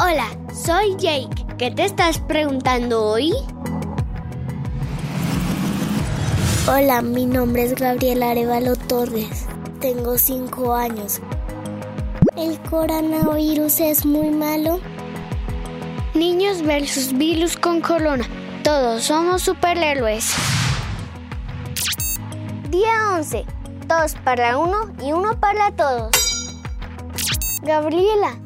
Hola, soy Jake. ¿Qué te estás preguntando hoy? Hola, mi nombre es Gabriela Arevalo Torres. Tengo 5 años. ¿El coronavirus es muy malo? Niños versus virus con corona. Todos somos superhéroes. Día 11. Todos para uno y uno para todos. Gabriela,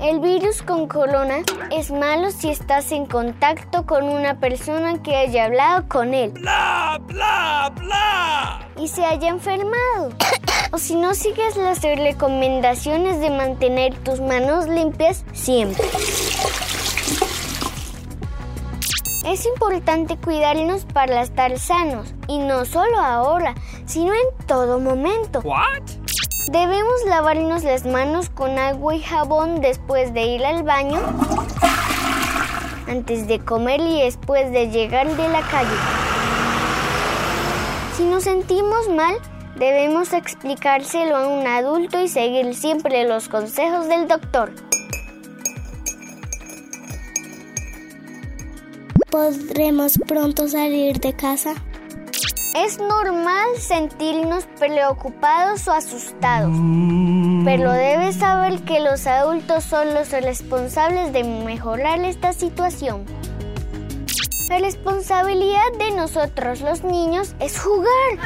el virus con corona es malo si estás en contacto con una persona que haya hablado con él. Bla, bla, bla. Y se haya enfermado. o si no sigues las recomendaciones de mantener tus manos limpias siempre. Es importante cuidarnos para estar sanos y no solo ahora, sino en todo momento. What? Debemos lavarnos las manos con agua y jabón después de ir al baño, antes de comer y después de llegar de la calle. Si nos sentimos mal, debemos explicárselo a un adulto y seguir siempre los consejos del doctor. ¿Podremos pronto salir de casa? Es normal sentirnos preocupados o asustados, pero debes saber que los adultos son los responsables de mejorar esta situación. La responsabilidad de nosotros los niños es jugar.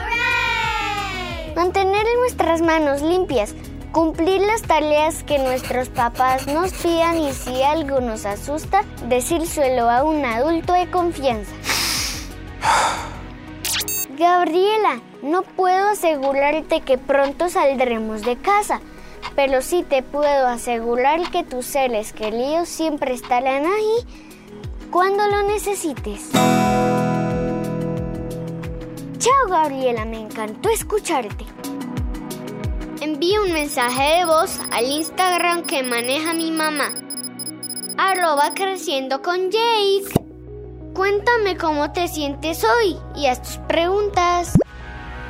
Mantener nuestras manos limpias, cumplir las tareas que nuestros papás nos pidan y si algo nos asusta, decírselo a un adulto de confianza. Gabriela, no puedo asegurarte que pronto saldremos de casa, pero sí te puedo asegurar que tus seres queridos siempre estarán ahí cuando lo necesites. Chao Gabriela, me encantó escucharte. Envío un mensaje de voz al Instagram que maneja mi mamá. Arroba creciendo con Jake. Cuéntame cómo te sientes hoy y haz tus preguntas.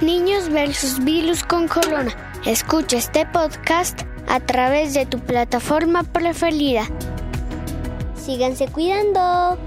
Niños versus virus con corona. Escucha este podcast a través de tu plataforma preferida. Síganse cuidando.